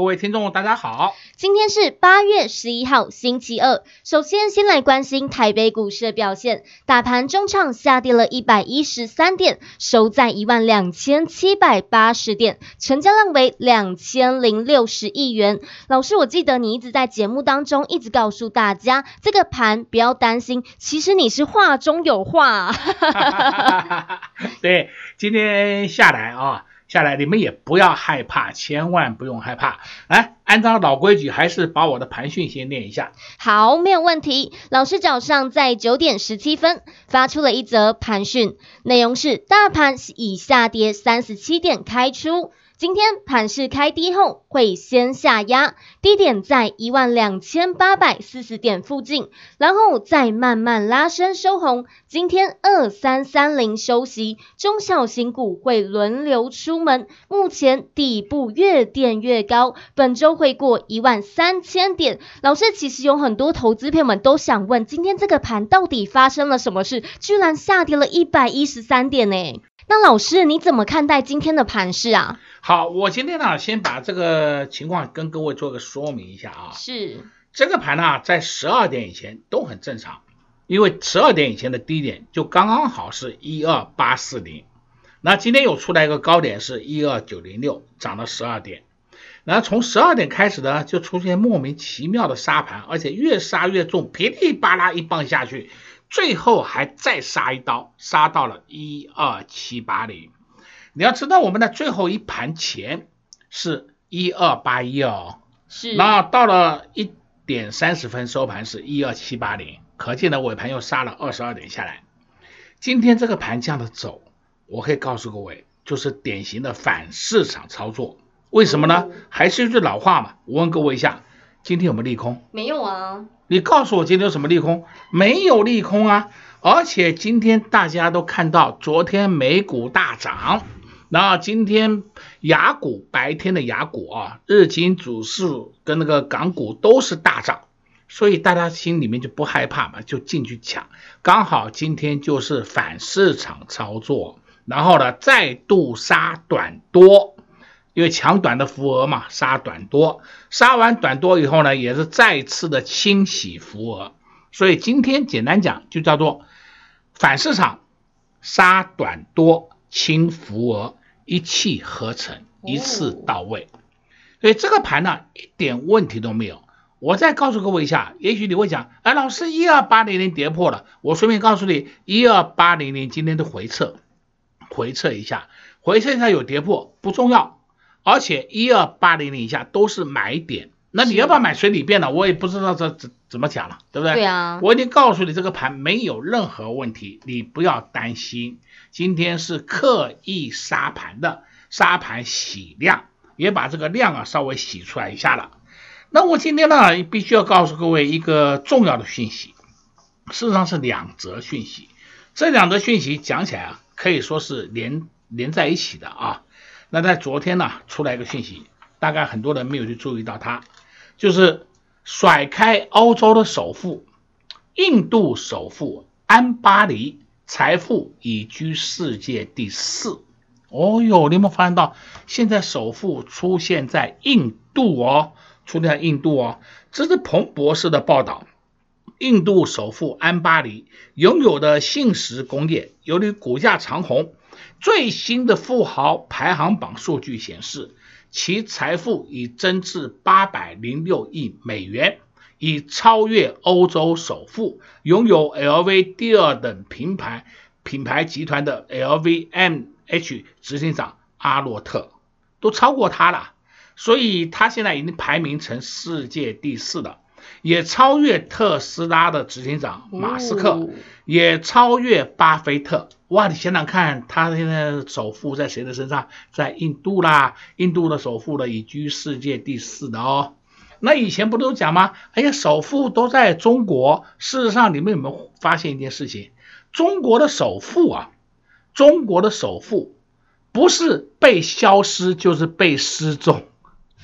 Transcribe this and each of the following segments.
各位听众，大家好。今天是八月十一号，星期二。首先，先来关心台北股市的表现。大盘中场下跌了一百一十三点，收在一万两千七百八十点，成交量为两千零六十亿元。老师，我记得你一直在节目当中一直告诉大家，这个盘不要担心，其实你是话中有话。对，今天下来啊。下来，你们也不要害怕，千万不用害怕。来，按照老规矩，还是把我的盘讯先念一下。好，没有问题。老师早上在九点十七分发出了一则盘讯，内容是：大盘以下跌三十七点开出。今天盘势开低后会先下压，低点在一万两千八百四十点附近，然后再慢慢拉升收红。今天二三三零休息，中小型股会轮流出门。目前底部越垫越高，本周会过一万三千点。老师，其实有很多投资朋友们都想问，今天这个盘到底发生了什么事？居然下跌了一百一十三点呢？那老师你怎么看待今天的盘势啊？好，我今天呢先把这个情况跟各位做个说明一下啊。是，这个盘呢在十二点以前都很正常，因为十二点以前的低点就刚刚好是一二八四零，那今天又出来一个高点是一二九零六，涨了十二点，然后从十二点开始呢就出现莫名其妙的杀盘，而且越杀越重，噼里啪啦一棒下去。最后还再杀一刀，杀到了一二七八零。你要知道，我们的最后一盘前是一二八一哦，是。那到了一点三十分收盘是一二七八零，可见呢尾盘又杀了二十二点下来。今天这个盘这样的走，我可以告诉各位，就是典型的反市场操作。为什么呢？嗯、还是一句老话嘛，我问各位一下，今天有没有利空？没有啊。你告诉我今天有什么利空？没有利空啊！而且今天大家都看到，昨天美股大涨，那今天雅股白天的雅股啊，日经指数跟那个港股都是大涨，所以大家心里面就不害怕嘛，就进去抢。刚好今天就是反市场操作，然后呢再度杀短多。因为抢短的浮额嘛，杀短多，杀完短多以后呢，也是再次的清洗浮额，所以今天简单讲就叫做反市场杀短多清浮额，一气呵成，一次到位。所以这个盘呢，一点问题都没有。我再告诉各位一下，也许你会讲，哎，老师一二八零零跌破了，我顺便告诉你，一二八零零今天的回撤，回撤一下，回撤一下有跌破不重要。而且一二八零零以下都是买点，那你要不要买水里便了，我也不知道这怎怎么讲了，对不对？对啊，我已经告诉你这个盘没有任何问题，你不要担心。今天是刻意杀盘的，杀盘洗量，也把这个量啊稍微洗出来一下了。那我今天呢，必须要告诉各位一个重要的讯息，事实上是两则讯息，这两则讯息讲起来啊，可以说是连连在一起的啊。那在昨天呢，出来一个讯息，大概很多人没有去注意到它，就是甩开欧洲的首富，印度首富安巴尼财富已居世界第四。哦哟，你有没有发现到现在首富出现在印度哦，出现在印度哦，这是彭博士的报道。印度首富安巴尼拥有的信实工业，由于股价长红。最新的富豪排行榜数据显示，其财富已增至八百零六亿美元，已超越欧洲首富，拥有 LV 第二等品牌品牌集团的 LVMH 执行长阿洛特，都超过他了。所以他现在已经排名成世界第四了。也超越特斯拉的执行长马斯克，哦、也超越巴菲特。哇，你想想看，他现在首富在谁的身上？在印度啦，印度的首富呢，已居世界第四的哦。那以前不都讲吗？哎呀，首富都在中国。事实上，你们有没有发现一件事情？中国的首富啊，中国的首富不是被消失，就是被失踪。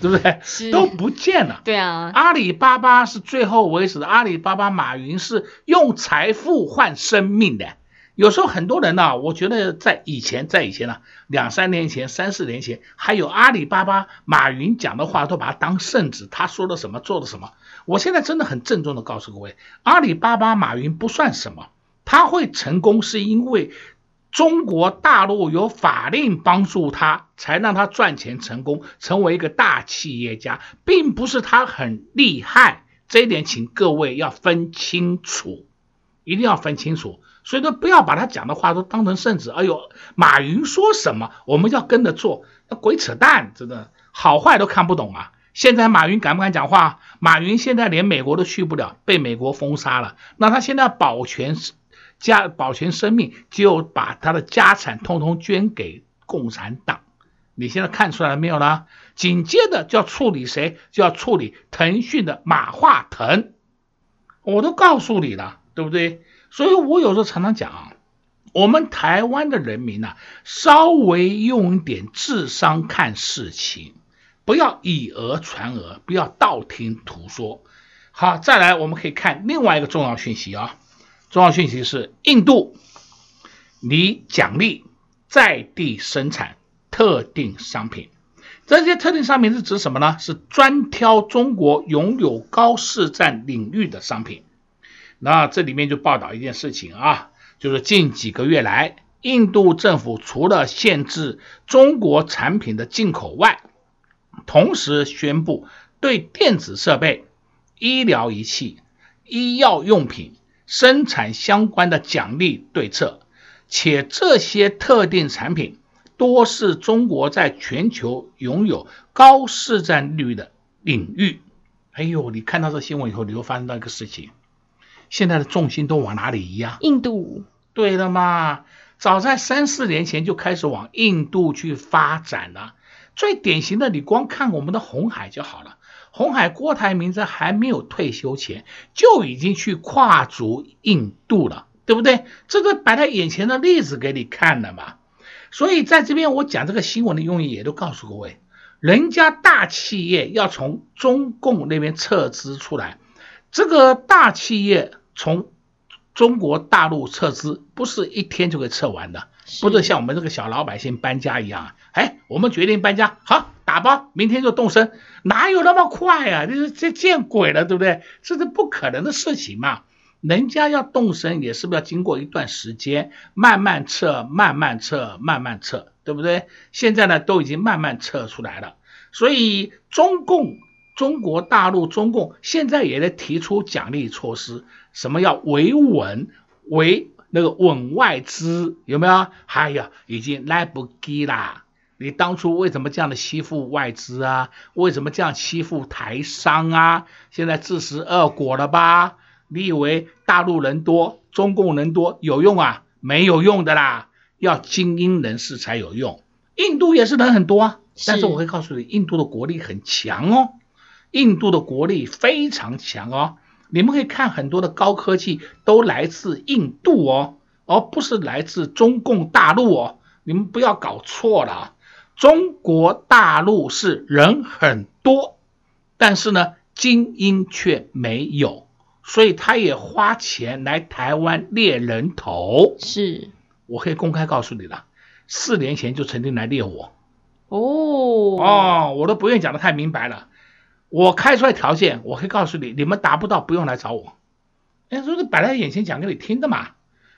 对不对？都不见了。对啊，阿里巴巴是最后为止的。阿里巴巴马云是用财富换生命的。有时候很多人呢、啊，我觉得在以前，在以前呢、啊，两三年前、三四年前，还有阿里巴巴马云讲的话，都把它当圣旨。他说了什么，做了什么。我现在真的很郑重的告诉各位，阿里巴巴马云不算什么，他会成功是因为。中国大陆有法令帮助他，才让他赚钱成功，成为一个大企业家，并不是他很厉害。这一点，请各位要分清楚，一定要分清楚。所以说，不要把他讲的话都当成圣旨。哎呦，马云说什么，我们要跟着做，那鬼扯淡，真的好坏都看不懂啊！现在马云敢不敢讲话？马云现在连美国都去不了，被美国封杀了。那他现在保全。家保全生命，就把他的家产通通捐给共产党。你现在看出来了没有呢？紧接着就要处理谁？就要处理腾讯的马化腾。我都告诉你了，对不对？所以我有时候常常讲啊，我们台湾的人民呐、啊，稍微用一点智商看事情，不要以讹传讹，不要道听途说。好，再来我们可以看另外一个重要讯息啊。重要讯息是，印度你奖励在地生产特定商品，这些特定商品是指什么呢？是专挑中国拥有高市占领域的商品。那这里面就报道一件事情啊，就是近几个月来，印度政府除了限制中国产品的进口外，同时宣布对电子设备、医疗仪器、医药用品。生产相关的奖励对策，且这些特定产品多是中国在全球拥有高市占率的领域。哎呦，你看到这新闻以后，你会发现到一个事情：现在的重心都往哪里移啊？印度。对了嘛，早在三四年前就开始往印度去发展了。最典型的，你光看我们的红海就好了。鸿海郭台铭在还没有退休前就已经去跨足印度了，对不对？这个摆在眼前的例子给你看了嘛。所以在这边我讲这个新闻的用意也都告诉各位，人家大企业要从中共那边撤资出来，这个大企业从中国大陆撤资不是一天就可以撤完的，不是像我们这个小老百姓搬家一样。哎，我们决定搬家，好。打包，明天就动身，哪有那么快啊？这是这见鬼了，对不对？这是不可能的事情嘛。人家要动身，也是不是要经过一段时间，慢慢撤，慢慢撤，慢慢撤，对不对？现在呢，都已经慢慢撤出来了。所以中共、中国大陆、中共现在也在提出奖励措施，什么要维稳、维那个稳外资，有没有？哎呀，已经来不及啦。你当初为什么这样的欺负外资啊？为什么这样欺负台商啊？现在自食恶果了吧？你以为大陆人多，中共人多有用啊？没有用的啦，要精英人士才有用。印度也是人很多啊，但是我会告诉你，印度的国力很强哦，印度的国力非常强哦。你们可以看很多的高科技都来自印度哦，而不是来自中共大陆哦。你们不要搞错了。中国大陆是人很多，但是呢，精英却没有，所以他也花钱来台湾猎人头。是，我可以公开告诉你了，四年前就曾经来猎我。哦哦，我都不愿意讲得太明白了。我开出来条件，我可以告诉你，你们达不到，不用来找我。哎，说是摆在眼前讲给你听的嘛。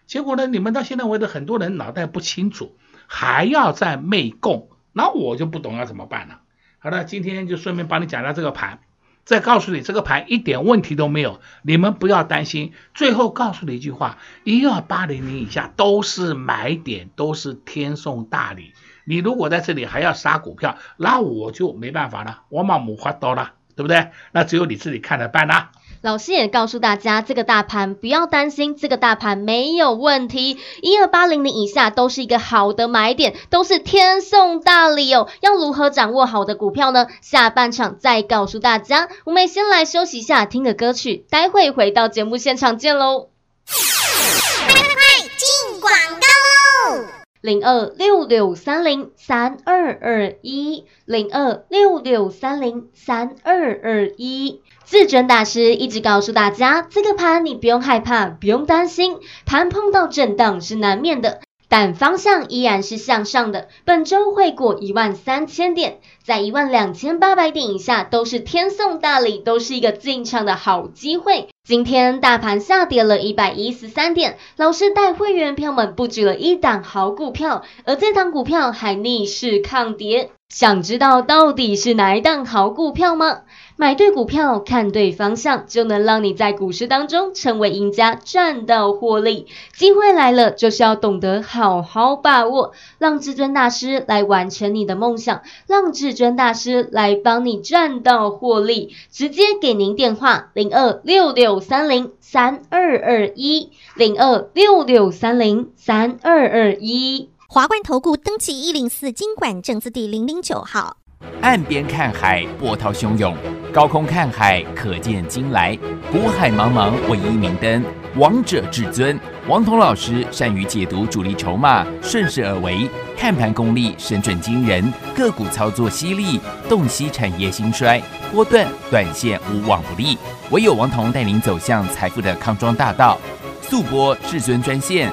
结果呢，你们到现在为止，很多人脑袋不清楚，还要在媚共。那我就不懂要怎么办了。好了，今天就顺便帮你讲到这个盘，再告诉你这个盘一点问题都没有，你们不要担心。最后告诉你一句话：一二八零零以下都是买点，都是天送大礼。你如果在这里还要杀股票，那我就没办法了，我嘛没法刀了，对不对？那只有你自己看着办啦。老师也告诉大家，这个大盘不要担心，这个大盘没有问题，一二八零零以下都是一个好的买点，都是天送大礼哦。要如何掌握好的股票呢？下半场再告诉大家。我们先来休息一下，听个歌曲，待会回到节目现场见喽。快快快，进广告喽！零二六六三零三二二一，零二六六三零三二二一。至尊大师一直告诉大家，这个盘你不用害怕，不用担心，盘碰到震荡是难免的，但方向依然是向上的。本周会过一万三千点，在一万两千八百点以下都是天送大礼，都是一个进场的好机会。今天大盘下跌了一百一十三点，老师带会员票们布局了一档好股票，而这档股票还逆势抗跌。想知道到底是哪一档好股票吗？买对股票，看对方向，就能让你在股市当中成为赢家，赚到获利。机会来了，就是要懂得好好把握。让至尊大师来完成你的梦想，让至尊大师来帮你赚到获利。直接给您电话：零二六六三零三二二一，零二六六三零三二二一。华冠投顾登记一零四经管证字第零零九号。岸边看海，波涛汹涌；高空看海，可见金来。股海茫茫，唯一明灯。王者至尊，王彤老师善于解读主力筹码，顺势而为，看盘功力神准惊人，个股操作犀利，洞悉产业兴衰，波段短线无往不利。唯有王彤带领走向财富的康庄大道。速播至尊专线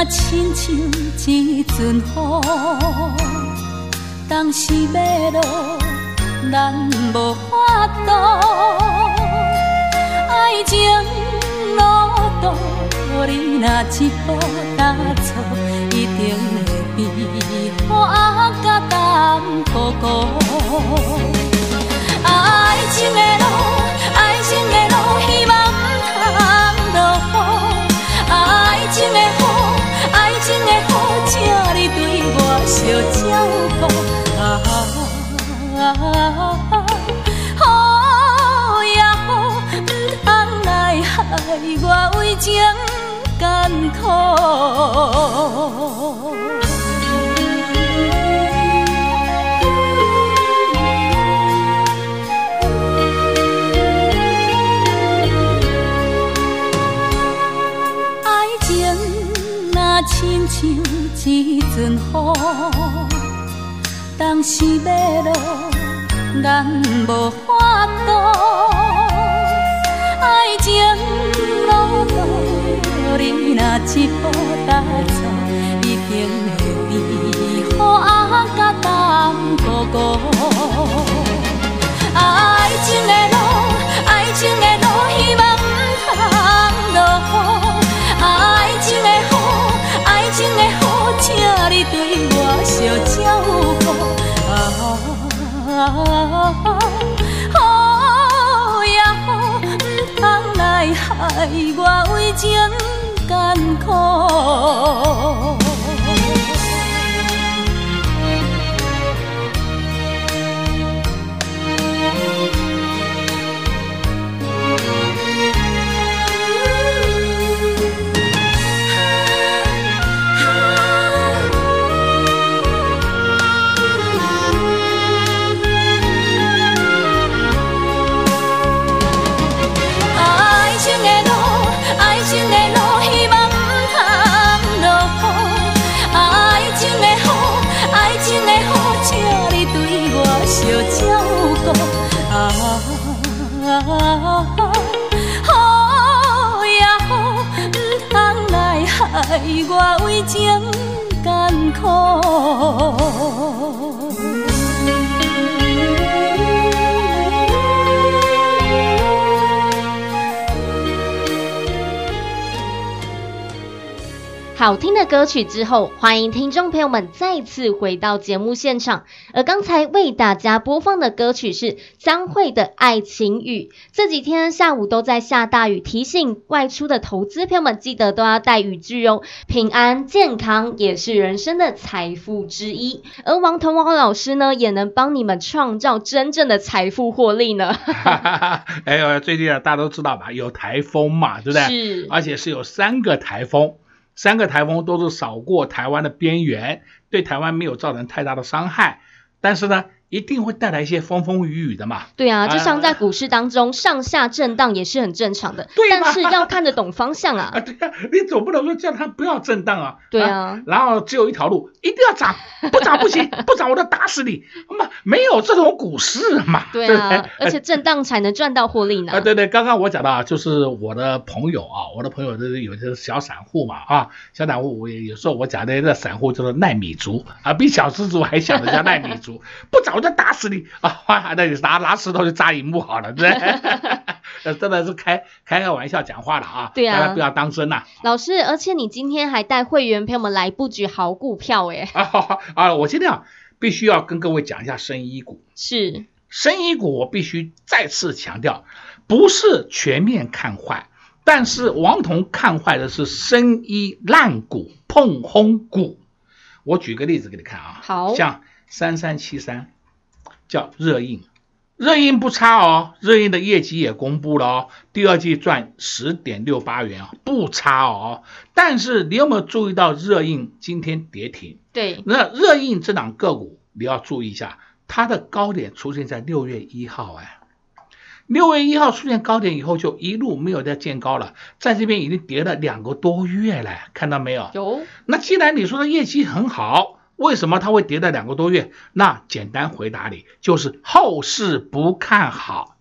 那亲像一阵风。当时要落，咱无法度。爱情路途，你若一步踏错，一定会比雨甲甘苦苦。爱情的路，爱情的路，希望不通落雨。爱情的雨，爱情的雨，请你对我小照顾。啊，雨也好，不通来害我为情艰苦。阵风。当时要落，咱无法度。爱情路途，你若一步踏错，一定会比雨啊甲甘苦苦。爱情的路，爱情的路，请你对我小照顾。啊，雨也好，不通来害我为情艰情艰苦。好听的歌曲之后，欢迎听众朋友们再次回到节目现场。而刚才为大家播放的歌曲是张惠的《爱情雨》。这几天下午都在下大雨，提醒外出的投资朋友们记得都要带雨具哦。平安健康也是人生的财富之一，而王彤王老师呢，也能帮你们创造真正的财富获利呢。哎呦，最近啊，大家都知道吧？有台风嘛，对不对？是，而且是有三个台风。三个台风都是扫过台湾的边缘，对台湾没有造成太大的伤害，但是呢，一定会带来一些风风雨雨的嘛。对啊，就像在股市当中、呃、上下震荡也是很正常的。对，但是要看得懂方向啊。啊，对啊，你总不能说叫它不要震荡啊。对啊，啊。然后只有一条路，一定要涨，不涨不行，不涨我就打死你。嘛，没有这种股市嘛。对啊，对而且震荡才能赚到获利呢。啊，对对，刚刚我讲到就是我的朋友啊，我的朋友就是有些小散户嘛啊，小散户我也有时候我讲的这散户叫做奈米族啊，比小资族还小的叫奈米族，不涨我就打死你。啊，那你拿拿石头去砸荧幕好了，对不对？真的是开开个玩笑讲话了啊！对啊，大家不要当真呐、啊。老师，而且你今天还带会员陪我们来布局好股票诶啊啊！我今天啊，必须要跟各位讲一下生医股。是，生医股我必须再次强调，不是全面看坏，但是王彤看坏的是生医烂股、碰轰股。我举个例子给你看啊，好，像三三七三。叫热映，热映不差哦，热映的业绩也公布了哦，第二季赚十点六八元啊，不差哦。但是你有没有注意到热映今天跌停？对，那热映这档个股你要注意一下，它的高点出现在六月一号哎，六月一号出现高点以后就一路没有再见高了，在这边已经跌了两个多月了，看到没有？有。那既然你说的业绩很好。为什么它会跌了两个多月？那简单回答你，就是后市不看好，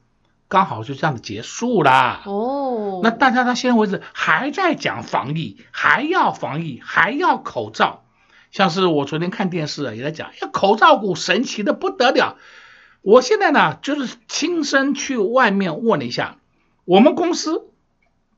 刚好就这样子结束啦。哦，那大家到现在为止还在讲防疫，还要防疫，还要口罩。像是我昨天看电视也在讲，呀，口罩股神奇的不得了。我现在呢，就是亲身去外面问了一下，我们公司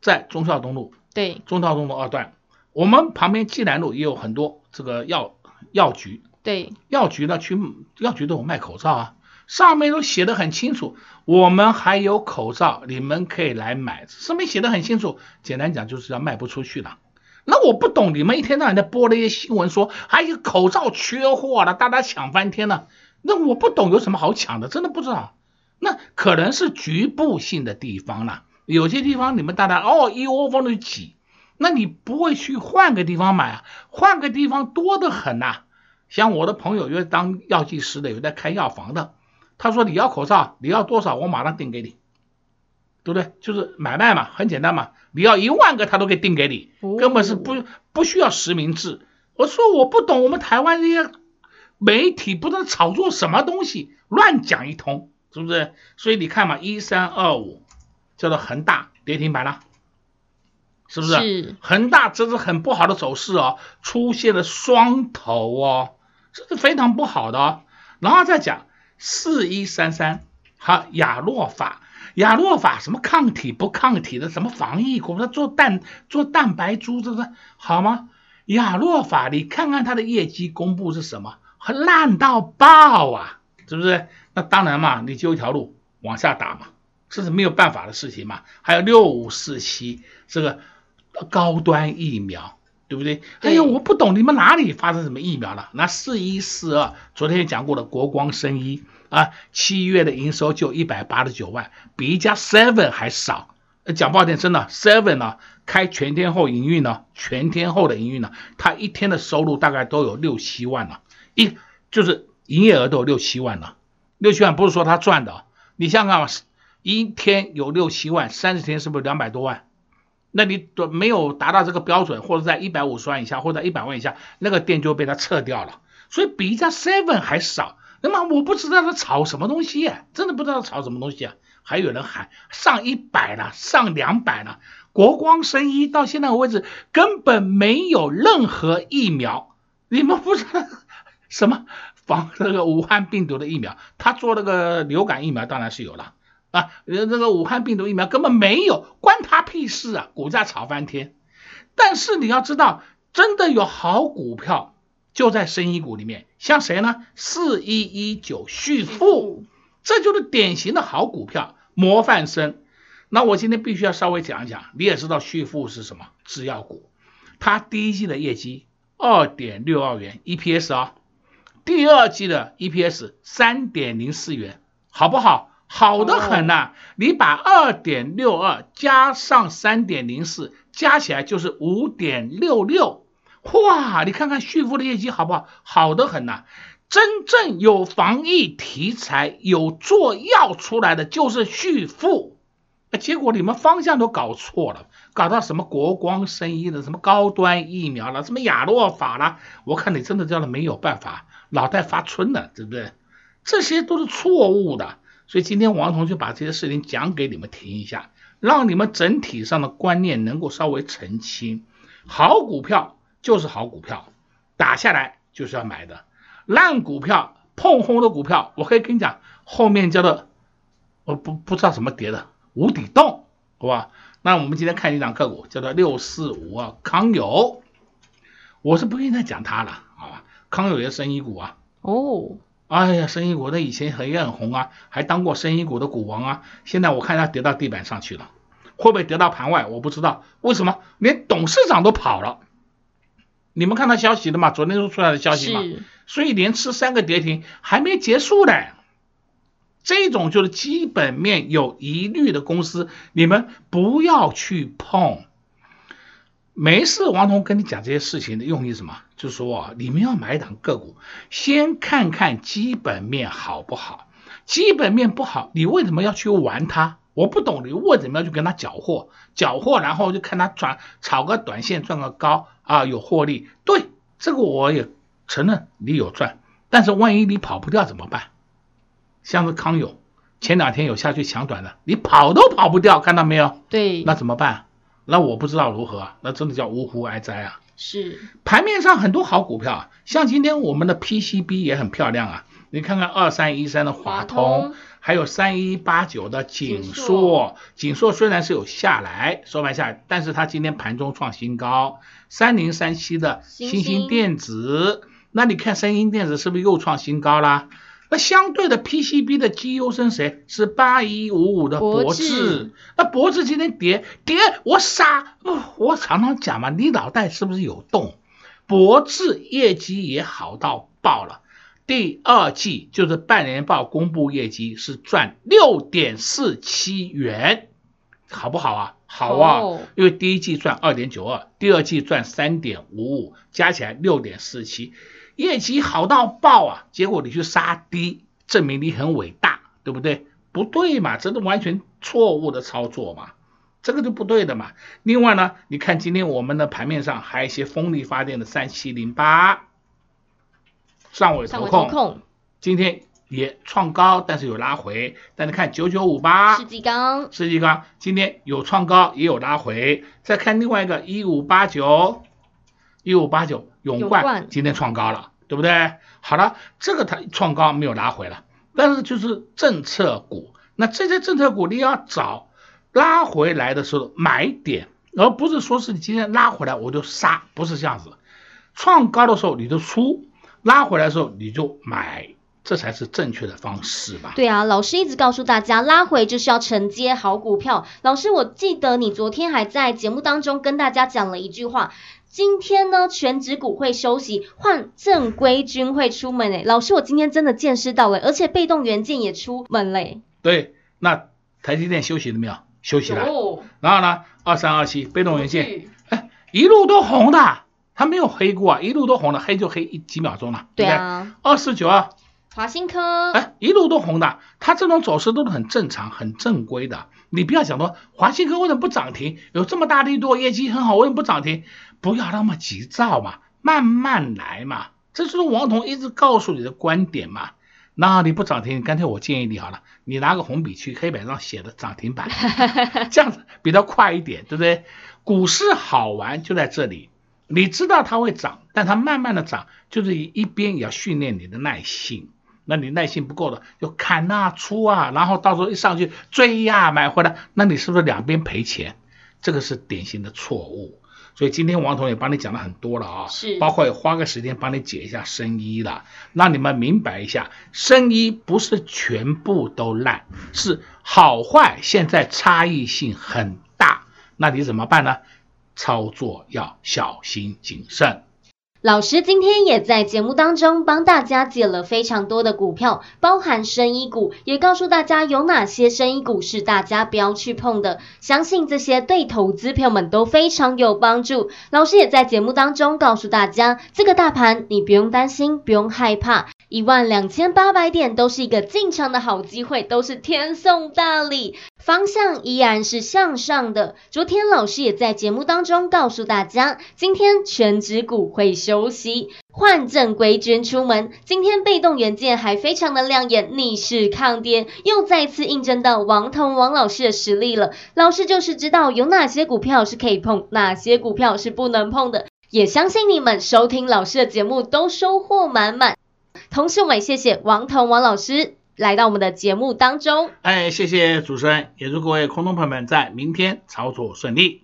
在中孝东路，对，中孝东路二段，我们旁边济南路也有很多这个药。药局对，药局呢，去药局都有卖口罩啊，上面都写的很清楚，我们还有口罩，你们可以来买，上面写的很清楚。简单讲就是要卖不出去了。那我不懂，你们一天到晚在播那些新闻说，还有口罩缺货了，大家抢翻天了。那我不懂有什么好抢的，真的不知道。那可能是局部性的地方了，有些地方你们大家哦一窝蜂的挤。那你不会去换个地方买啊？换个地方多得很呐、啊。像我的朋友，有当药剂师的，有在开药房的，他说你要口罩，你要多少，我马上订给你，对不对？就是买卖嘛，很简单嘛。你要一万个，他都可以订给你，根本是不不需要实名制。我说我不懂，我们台湾这些媒体不知道炒作什么东西，乱讲一通，是不是？所以你看嘛，一三二五叫做恒大跌停板了。是不是？是恒大这是很不好的走势哦，出现了双头哦，这是非常不好的哦。然后再讲四一三三，好，亚诺法，亚诺法什么抗体不抗体的，什么防疫股，它做蛋做蛋白珠，这是好吗？亚诺法，你看看它的业绩公布是什么？很烂到爆啊，是不是？那当然嘛，你就一条路往下打嘛，这是没有办法的事情嘛。还有六五四七这个。高端疫苗，对不对？哎呦，我不懂你们哪里发生什么疫苗了？那四一四二，昨天也讲过了，国光生医啊，七月的营收就一百八十九万，比一家 Seven 还少。讲不好听，真的 Seven 呢，开全天候营运呢，全天候的营运呢，它一天的收入大概都有六七万了，一就是营业额都有六七万了，六七万不是说他赚的，你想想看，一天有六七万，三十天是不是两百多万？那你都没有达到这个标准，或者在一百五十万以下，或者一百万以下，那个店就被他撤掉了。所以比一家 seven 还少。那么我不知道他炒什么东西啊，真的不知道炒什么东西啊。还有人喊上一百了，上两百了。国光生医到现在为止根本没有任何疫苗，你们不知道什么防这个武汉病毒的疫苗，他做那个流感疫苗当然是有了。啊，那个武汉病毒疫苗根本没有，关他屁事啊！股价炒翻天。但是你要知道，真的有好股票就在生医股里面，像谁呢？四一一九旭富，这就是典型的好股票，模范生。那我今天必须要稍微讲一讲，你也知道旭富是什么？制药股，它第一季的业绩二点六二元 EPS 啊、哦，第二季的 EPS 三点零四元，好不好？好的很呐、啊！你把二点六二加上三点零四，加起来就是五点六六，哇！你看看旭富的业绩好不好？好的很呐、啊！真正有防疫题材、有做药出来的就是旭富。结果你们方向都搞错了，搞到什么国光生医了什么高端疫苗了，什么亚诺法了，我看你真的叫他没有办法，脑袋发春了，对不对？这些都是错误的，所以今天王彤就把这些事情讲给你们听一下，让你们整体上的观念能够稍微澄清。好股票就是好股票，打下来就是要买的，烂股票碰轰的股票，我可以跟你讲，后面叫做我不不知道怎么跌的。无底洞，好吧？那我们今天看一档个股，叫做六四五啊，康友。我是不愿意再讲它了，好吧？康友也是生意股啊。哦，哎呀，生意股的以前很也很红啊，还当过生意股的股王啊。现在我看他跌到地板上去了，会不会跌到盘外？我不知道。为什么？连董事长都跑了。你们看到消息了吗？昨天都出来的消息吗？所以连吃三个跌停还没结束呢。这种就是基本面有疑虑的公司，你们不要去碰。没事，王彤跟你讲这些事情的用意是什么？就是说啊，你们要买一档个股，先看看基本面好不好。基本面不好，你为什么要去玩它？我不懂，你为什么要去跟他搅和？搅和，然后就看他赚，炒个短线赚个高啊，有获利。对，这个我也承认你有赚，但是万一你跑不掉怎么办？像是康友，前两天有下去抢短的，你跑都跑不掉，看到没有？对，那怎么办？那我不知道如何，那真的叫呜呼哀哉啊！是，盘面上很多好股票，像今天我们的 PCB 也很漂亮啊，你看看二三一三的华通，还有三一八九的景硕，景硕虽然是有下来收盘下来，但是它今天盘中创新高，三零三七的新兴电子，那你看三星电子是不是又创新高啦？那相对的 PCB 的绩优生谁？是八一五五的博智。那博智今天跌跌，我傻，我常常讲嘛，你脑袋是不是有洞？博智业绩也好到爆了，第二季就是半年报公布业绩是赚六点四七元，好不好啊？好啊，哦、因为第一季赚二点九二，第二季赚三点五五，加起来六点四七。业绩好到爆啊！结果你去杀低，证明你很伟大，对不对？不对嘛，这是完全错误的操作嘛，这个就不对的嘛。另外呢，你看今天我们的盘面上还有一些风力发电的三七零八，上尾投控，今天也创高，但是有拉回。但是看九九五八，世纪钢，世纪钢今天有创高，也有拉回。再看另外一个一五八九，一五八九。永冠今天创高了，对不对？好了，这个它创高没有拉回了，但是就是政策股，那这些政策股你要找拉回来的时候买点，而不是说是你今天拉回来我就杀，不是这样子。创高的时候你就出，拉回来的时候你就买，这才是正确的方式吧？对啊，老师一直告诉大家，拉回就是要承接好股票。老师，我记得你昨天还在节目当中跟大家讲了一句话。今天呢，全指股会休息，换正规军会出门诶。老师，我今天真的见识到了，而且被动元件也出门嘞。对，那台积电休息了没有？休息了。哦、然后呢，二三二七被动元件，哎，一路都红的，它没有黑过啊，一路都红的，黑就黑一几秒钟了。对啊。二四九二。华新科，哎，一路都红的，它这种走势都是很正常、很正规的。你不要想说华新科为什么不涨停？有这么大的一多业绩很好，为什么不涨停？不要那么急躁嘛，慢慢来嘛。这就是王彤一直告诉你的观点嘛。那你不涨停，干脆我建议你好了，你拿个红笔去黑板上写的涨停板，这样子比较快一点，对不对？股市好玩就在这里，你知道它会涨，但它慢慢的涨，就是一边也要训练你的耐心。那你耐心不够的，就砍啊出啊，然后到时候一上去追呀买回来，那你是不是两边赔钱？这个是典型的错误。所以今天王彤也帮你讲了很多了啊，是，包括也花个时间帮你解一下生医了，让你们明白一下，生医不是全部都烂，是好坏现在差异性很大，那你怎么办呢？操作要小心谨慎。老师今天也在节目当中帮大家解了非常多的股票，包含生医股，也告诉大家有哪些生医股是大家不要去碰的。相信这些对投资朋友们都非常有帮助。老师也在节目当中告诉大家，这个大盘你不用担心，不用害怕，一万两千八百点都是一个进场的好机会，都是天送大礼。方向依然是向上的。昨天老师也在节目当中告诉大家，今天全指股会休息，换正归军出门。今天被动元件还非常的亮眼，逆势抗跌，又再次印证到王彤王老师的实力了。老师就是知道有哪些股票是可以碰，哪些股票是不能碰的。也相信你们收听老师的节目都收获满满。同时，我们也谢谢王彤王老师。来到我们的节目当中，哎，谢谢主持人，也祝各位空中朋友们在明天操作顺利。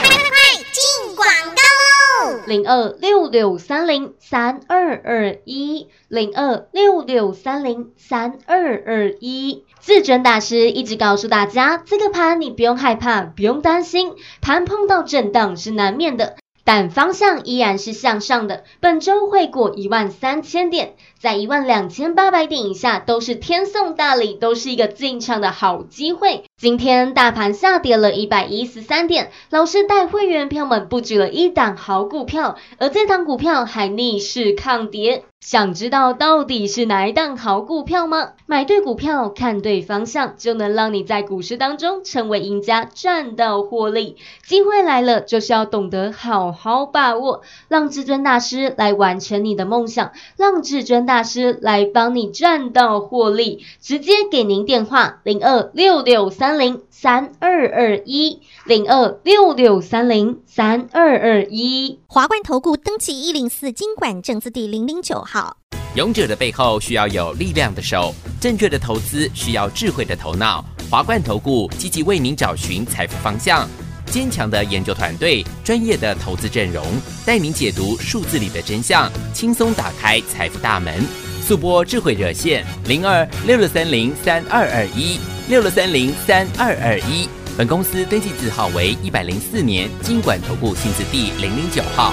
快快快，进广告喽！零二六六三零三二二一，零二六六三零三二二一。至尊大师一直告诉大家，这个盘你不用害怕，不用担心，盘碰到震荡是难免的，但方向依然是向上的。本周会过一万三千点。在一万两千八百点以下都是天送大礼，都是一个进场的好机会。今天大盘下跌了一百一十三点，老师带会员票们布局了一档好股票，而这档股票还逆势抗跌。想知道到底是哪一档好股票吗？买对股票，看对方向，就能让你在股市当中成为赢家，赚到获利。机会来了，就是要懂得好好把握，让至尊大师来完成你的梦想，让至尊。大师来帮你赚到获利，直接给您电话零二六六三零三二二一零二六六三零三二二一。华冠投顾登记一零四经管证字第零零九号。勇者的背后需要有力量的手，正确的投资需要智慧的头脑。华冠投顾积极为您找寻财富方向。坚强的研究团队，专业的投资阵容，带您解读数字里的真相，轻松打开财富大门。速播智慧热线零二六六三零三二二一六六三零三二二一。本公司登记字号为一百零四年经管投顾新字第零零九号。